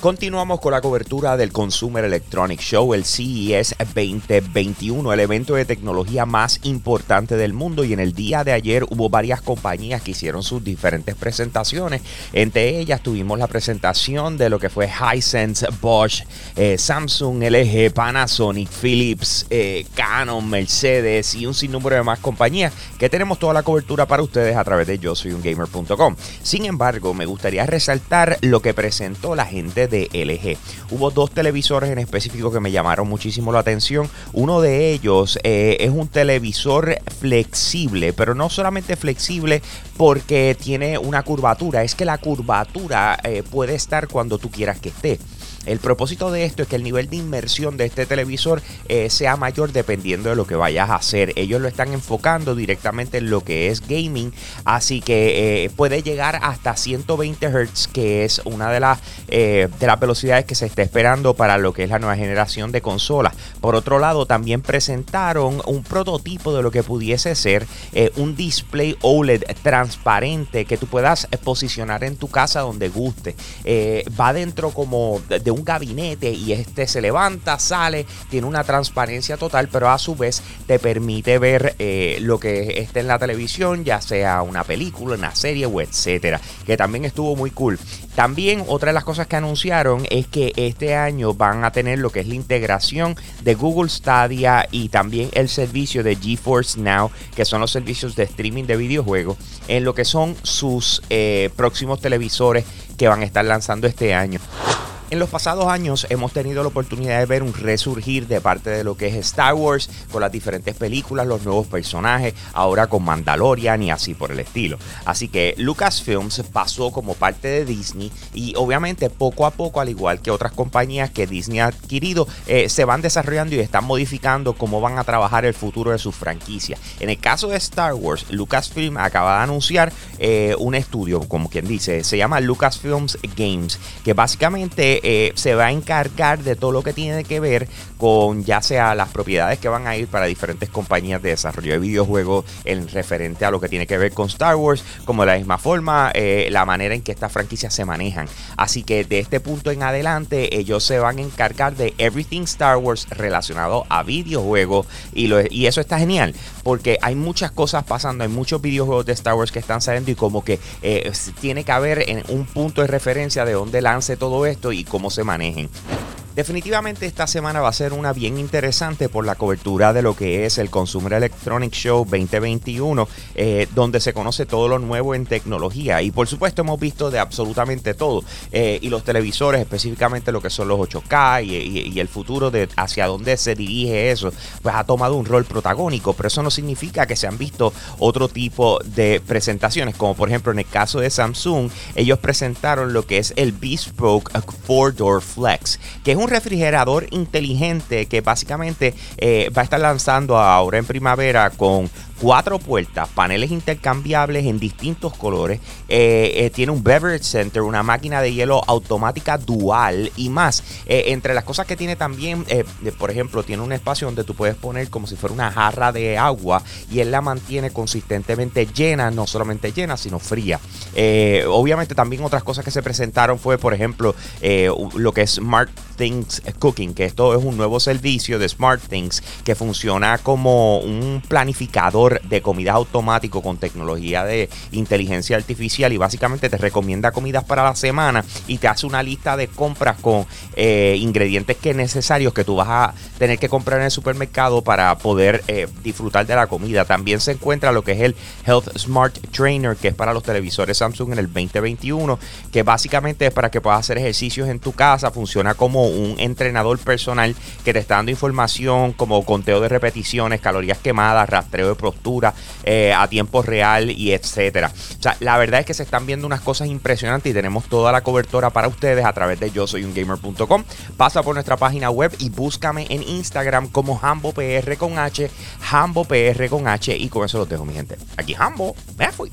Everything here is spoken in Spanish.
Continuamos con la cobertura del Consumer Electronic Show, el CES 2021, el evento de tecnología más importante del mundo. Y en el día de ayer hubo varias compañías que hicieron sus diferentes presentaciones. Entre ellas tuvimos la presentación de lo que fue Hisense, Bosch, eh, Samsung, LG, Panasonic, Philips, eh, Canon, Mercedes y un sinnúmero de más compañías que tenemos toda la cobertura para ustedes a través de yo soy un gamer.com. Sin embargo, me gustaría resaltar lo que presentó la gente de LG. Hubo dos televisores en específico que me llamaron muchísimo la atención. Uno de ellos eh, es un televisor flexible, pero no solamente flexible porque tiene una curvatura, es que la curvatura eh, puede estar cuando tú quieras que esté. El propósito de esto es que el nivel de inmersión de este televisor eh, sea mayor dependiendo de lo que vayas a hacer. Ellos lo están enfocando directamente en lo que es gaming, así que eh, puede llegar hasta 120 Hz, que es una de las, eh, de las velocidades que se está esperando para lo que es la nueva generación de consolas. Por otro lado, también presentaron un prototipo de lo que pudiese ser un display OLED transparente que tú puedas posicionar en tu casa donde guste. va dentro como de un gabinete y este se levanta, sale, tiene una transparencia total, pero a su vez te permite ver eh, lo que esté en la televisión, ya sea una película, una serie o etcétera, que también estuvo muy cool. También otra de las cosas que anunciaron es que este año van a tener lo que es la integración de Google Stadia y también el servicio de GeForce Now, que son los servicios de streaming de videojuegos, en lo que son sus eh, próximos televisores que van a estar lanzando este año. En los pasados años hemos tenido la oportunidad de ver un resurgir de parte de lo que es Star Wars, con las diferentes películas, los nuevos personajes, ahora con Mandalorian y así por el estilo. Así que Lucasfilms pasó como parte de Disney y obviamente poco a poco, al igual que otras compañías que Disney ha adquirido, eh, se van desarrollando y están modificando cómo van a trabajar el futuro de sus franquicias. En el caso de Star Wars, Lucasfilm acaba de anunciar eh, un estudio, como quien dice, se llama Lucasfilms Games, que básicamente eh, se va a encargar de todo lo que tiene que ver con ya sea las propiedades que van a ir para diferentes compañías de desarrollo de videojuegos en referente a lo que tiene que ver con Star Wars, como de la misma forma eh, la manera en que estas franquicias se manejan. Así que de este punto en adelante ellos se van a encargar de everything Star Wars relacionado a videojuegos y, y eso está genial porque hay muchas cosas pasando, hay muchos videojuegos de Star Wars que están saliendo y como que eh, tiene que haber en un punto de referencia de dónde lance todo esto y cómo se manejen. Definitivamente esta semana va a ser una bien interesante por la cobertura de lo que es el Consumer Electronic Show 2021, eh, donde se conoce todo lo nuevo en tecnología. Y por supuesto hemos visto de absolutamente todo. Eh, y los televisores, específicamente lo que son los 8K y, el futuro de hacia dónde se dirige eso, pues ha tomado un rol protagónico. Pero eso no significa que se han visto otro tipo de presentaciones, como por ejemplo en el caso de Samsung, ellos presentaron lo que es el Bespoke 4-Door Flex, que es un refrigerador inteligente que básicamente eh, va a estar lanzando ahora en primavera con cuatro puertas, paneles intercambiables en distintos colores. Eh, eh, tiene un beverage center, una máquina de hielo automática dual y más. entre las cosas que tiene también, por ejemplo, tiene un espacio donde tú puedes poner como si fuera una jarra de agua y él la mantiene consistentemente llena, no solamente llena, sino fría. obviamente también otras cosas que se presentaron fue, por ejemplo, lo que es Smart Things Cooking, que esto es un nuevo servicio de Smart Things que funciona como un planificador de comida automático con tecnología de inteligencia artificial y básicamente te recomienda comidas para la semana y te hace una lista de compras con eh, ingredientes que necesarios que tú vas a tener que comprar en el supermercado para poder eh, disfrutar de la comida. También se encuentra lo que es el Health Smart Trainer, que es para los televisores Samsung en el 2021, que básicamente es para que puedas hacer ejercicios en tu casa, funciona como un entrenador personal que te está dando información como conteo de repeticiones, calorías quemadas, rastreo de eh, a tiempo real y etcétera. O sea, la verdad es que se están viendo unas cosas impresionantes y tenemos toda la cobertura para ustedes a través de yo soy un gamer.com. Pasa por nuestra página web y búscame en Instagram como HamboPR con H, HamboPR con H y con eso lo dejo mi gente. Aquí Hambo, me fui.